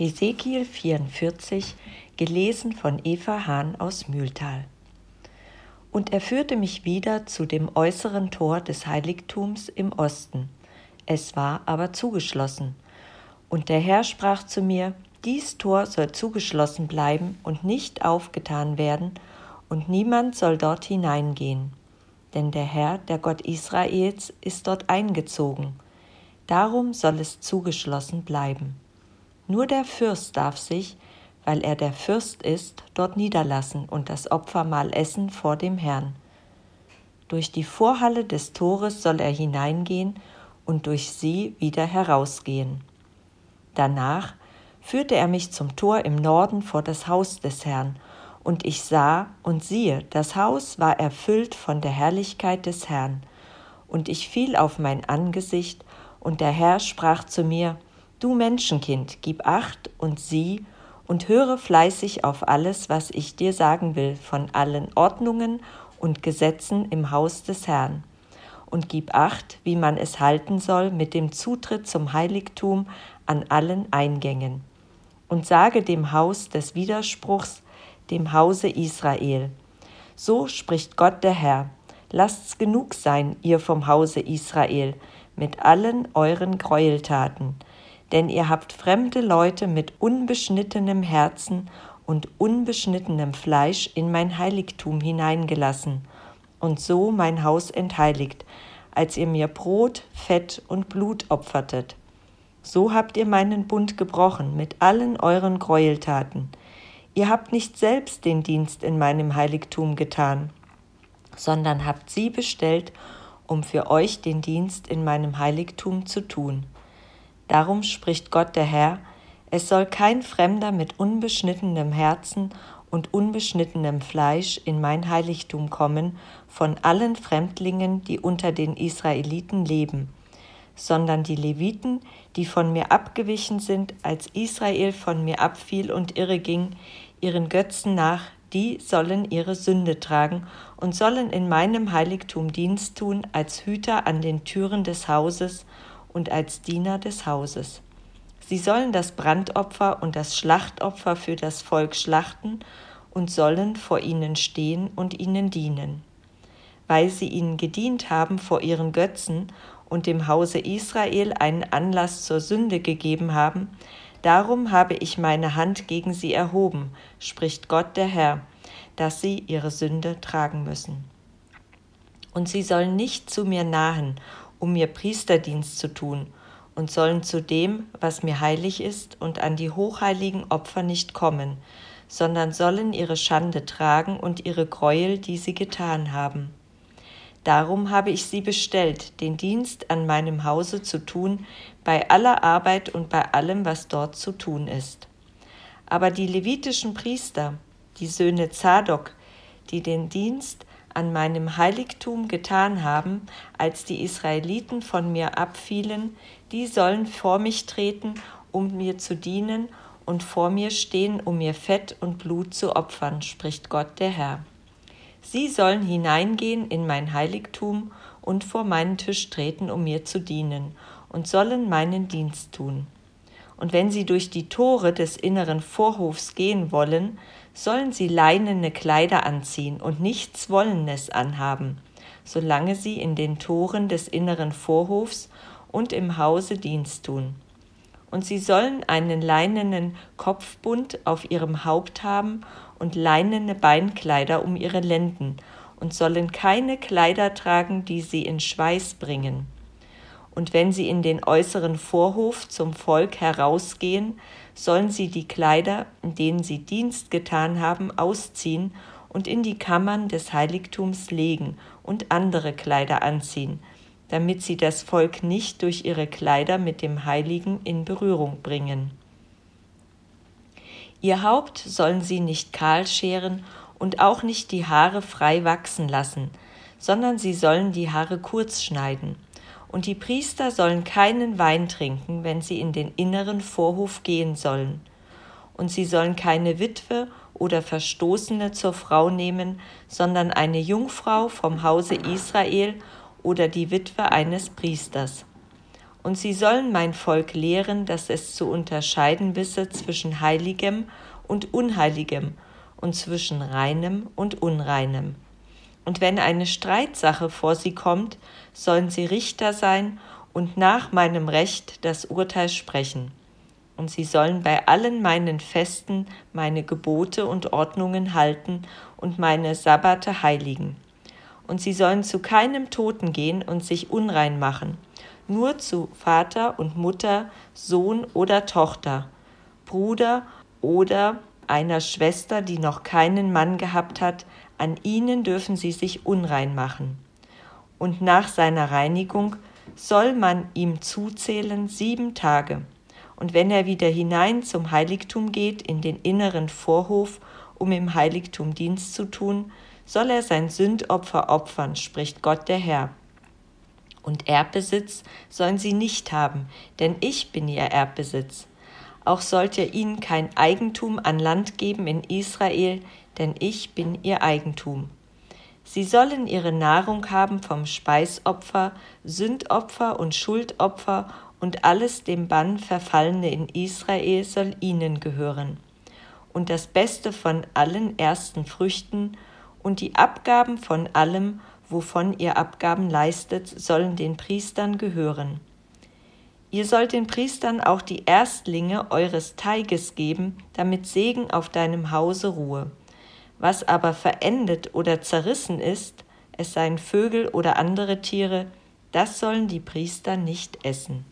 Hesekiel 44, gelesen von Eva Hahn aus Mühltal. Und er führte mich wieder zu dem äußeren Tor des Heiligtums im Osten. Es war aber zugeschlossen. Und der Herr sprach zu mir, dies Tor soll zugeschlossen bleiben und nicht aufgetan werden, und niemand soll dort hineingehen. Denn der Herr, der Gott Israels, ist dort eingezogen. Darum soll es zugeschlossen bleiben. Nur der Fürst darf sich, weil er der Fürst ist, dort niederlassen und das Opfermahl essen vor dem Herrn. Durch die Vorhalle des Tores soll er hineingehen und durch sie wieder herausgehen. Danach führte er mich zum Tor im Norden vor das Haus des Herrn, und ich sah, und siehe, das Haus war erfüllt von der Herrlichkeit des Herrn. Und ich fiel auf mein Angesicht, und der Herr sprach zu mir, Du Menschenkind, gib acht und sieh und höre fleißig auf alles, was ich dir sagen will von allen Ordnungen und Gesetzen im Haus des Herrn. Und gib acht, wie man es halten soll mit dem Zutritt zum Heiligtum an allen Eingängen. Und sage dem Haus des Widerspruchs, dem Hause Israel. So spricht Gott der Herr. Lasst's genug sein, ihr vom Hause Israel, mit allen euren Gräueltaten denn ihr habt fremde Leute mit unbeschnittenem Herzen und unbeschnittenem Fleisch in mein Heiligtum hineingelassen und so mein Haus entheiligt, als ihr mir Brot, Fett und Blut opfertet. So habt ihr meinen Bund gebrochen mit allen euren Gräueltaten. Ihr habt nicht selbst den Dienst in meinem Heiligtum getan, sondern habt sie bestellt, um für euch den Dienst in meinem Heiligtum zu tun. Darum spricht Gott der Herr, es soll kein Fremder mit unbeschnittenem Herzen und unbeschnittenem Fleisch in mein Heiligtum kommen von allen Fremdlingen, die unter den Israeliten leben, sondern die Leviten, die von mir abgewichen sind, als Israel von mir abfiel und irre ging, ihren Götzen nach, die sollen ihre Sünde tragen und sollen in meinem Heiligtum Dienst tun als Hüter an den Türen des Hauses und als Diener des Hauses. Sie sollen das Brandopfer und das Schlachtopfer für das Volk schlachten und sollen vor ihnen stehen und ihnen dienen. Weil sie ihnen gedient haben vor ihren Götzen und dem Hause Israel einen Anlass zur Sünde gegeben haben, darum habe ich meine Hand gegen sie erhoben, spricht Gott der Herr, dass sie ihre Sünde tragen müssen. Und sie sollen nicht zu mir nahen um mir Priesterdienst zu tun, und sollen zu dem, was mir heilig ist, und an die hochheiligen Opfer nicht kommen, sondern sollen ihre Schande tragen und ihre Gräuel, die sie getan haben. Darum habe ich sie bestellt, den Dienst an meinem Hause zu tun, bei aller Arbeit und bei allem, was dort zu tun ist. Aber die levitischen Priester, die Söhne Zadok, die den Dienst an meinem Heiligtum getan haben, als die Israeliten von mir abfielen, die sollen vor mich treten, um mir zu dienen, und vor mir stehen, um mir Fett und Blut zu opfern, spricht Gott der Herr. Sie sollen hineingehen in mein Heiligtum und vor meinen Tisch treten, um mir zu dienen, und sollen meinen Dienst tun. Und wenn sie durch die Tore des inneren Vorhofs gehen wollen, sollen sie leinene Kleider anziehen und nichts Wollenes anhaben, solange sie in den Toren des inneren Vorhofs und im Hause Dienst tun. Und sie sollen einen leinenen Kopfbund auf ihrem Haupt haben und leinene Beinkleider um ihre Lenden und sollen keine Kleider tragen, die sie in Schweiß bringen und wenn sie in den äußeren Vorhof zum Volk herausgehen, sollen sie die Kleider, in denen sie Dienst getan haben, ausziehen und in die Kammern des Heiligtums legen und andere Kleider anziehen, damit sie das Volk nicht durch ihre Kleider mit dem Heiligen in Berührung bringen. Ihr Haupt sollen sie nicht kahl scheren und auch nicht die Haare frei wachsen lassen, sondern sie sollen die Haare kurz schneiden und die Priester sollen keinen Wein trinken, wenn sie in den inneren Vorhof gehen sollen. Und sie sollen keine Witwe oder Verstoßene zur Frau nehmen, sondern eine Jungfrau vom Hause Israel oder die Witwe eines Priesters. Und sie sollen mein Volk lehren, dass es zu unterscheiden wisse zwischen Heiligem und Unheiligem und zwischen Reinem und Unreinem. Und wenn eine Streitsache vor sie kommt, sollen sie Richter sein und nach meinem Recht das Urteil sprechen. Und sie sollen bei allen meinen Festen meine Gebote und Ordnungen halten und meine Sabbate heiligen. Und sie sollen zu keinem Toten gehen und sich unrein machen, nur zu Vater und Mutter, Sohn oder Tochter, Bruder oder einer Schwester, die noch keinen Mann gehabt hat, an ihnen dürfen sie sich unrein machen. Und nach seiner Reinigung soll man ihm zuzählen sieben Tage. Und wenn er wieder hinein zum Heiligtum geht, in den inneren Vorhof, um im Heiligtum Dienst zu tun, soll er sein Sündopfer opfern, spricht Gott der Herr. Und Erbbesitz sollen sie nicht haben, denn ich bin ihr Erbbesitz. Auch sollt ihr ihnen kein Eigentum an Land geben in Israel, denn ich bin ihr Eigentum. Sie sollen ihre Nahrung haben vom Speisopfer, Sündopfer und Schuldopfer, und alles dem Bann verfallene in Israel soll ihnen gehören. Und das Beste von allen ersten Früchten und die Abgaben von allem, wovon ihr Abgaben leistet, sollen den Priestern gehören. Ihr sollt den Priestern auch die Erstlinge eures Teiges geben, damit Segen auf deinem Hause ruhe. Was aber verendet oder zerrissen ist, es seien Vögel oder andere Tiere, das sollen die Priester nicht essen.